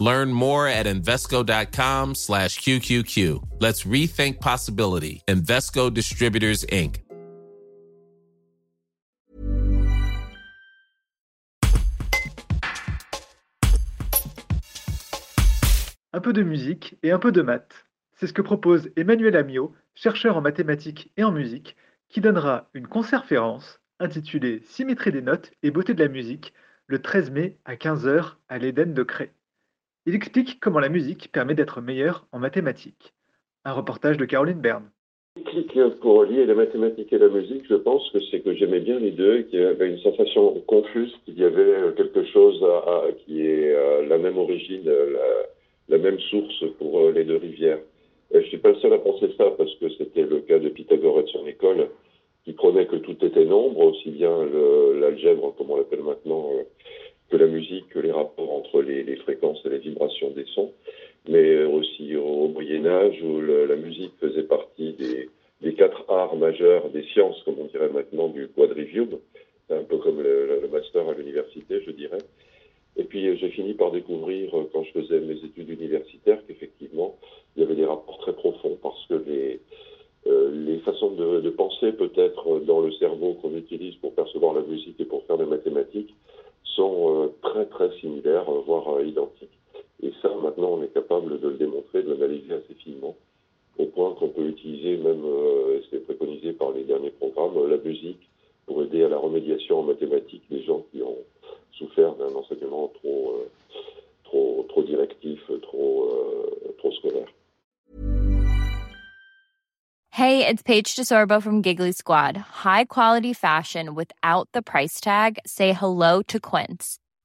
Learn more at Invesco.com slash QQQ. Let's rethink possibility. Invesco Distributors, Inc. Un peu de musique et un peu de maths. C'est ce que propose Emmanuel Amiot, chercheur en mathématiques et en musique, qui donnera une conférence intitulée Symétrie des notes et beauté de la musique le 13 mai à 15h à l'Éden de Cré. Il explique comment la musique permet d'être meilleur en mathématiques. Un reportage de Caroline Berne. Clic pour lier la mathématique et la musique, je pense que c'est que j'aimais bien les deux, qu'il y avait une sensation confuse, qu'il y avait quelque chose qui est euh, la même origine, la, même source pour euh, les deux rivières. je ne suis pas le seul à penser ça parce que c'était le cas de Pythagore et de son école, qui prenait que tout était nombre, aussi bien l'algèbre, comme on l'appelle maintenant, euh, que la musique, que les rapports entre les, fréquences et les vibrations des sons, mais aussi au Moyen Âge où la musique faisait partie des, quatre arts majeurs des sciences, comme on dirait maintenant, du quadrivium. Un peu comme le, master à l'université, je dirais. Et puis j'ai fini par découvrir, quand je faisais mes études universitaires, qu'effectivement, il y avait des rapports très profonds parce que les, euh, les façons de, de penser peut-être dans le cerveau qu'on utilise pour percevoir la musique et pour faire des mathématiques sont euh, très similaires, euh, voire euh, identiques. Et ça, maintenant, on est capable de le démontrer, de l'analyser assez finement, au point qu'on peut utiliser même, et c'est préconisé par les derniers programmes, la musique pour aider à la remédiation en mathématiques des gens qui ont souffert d'un enseignement trop, trop, trop directif, trop, trop scolaire. Hey, it's Paige DeSorbo from Giggly Squad. High quality fashion without the price tag. Say hello to Quince.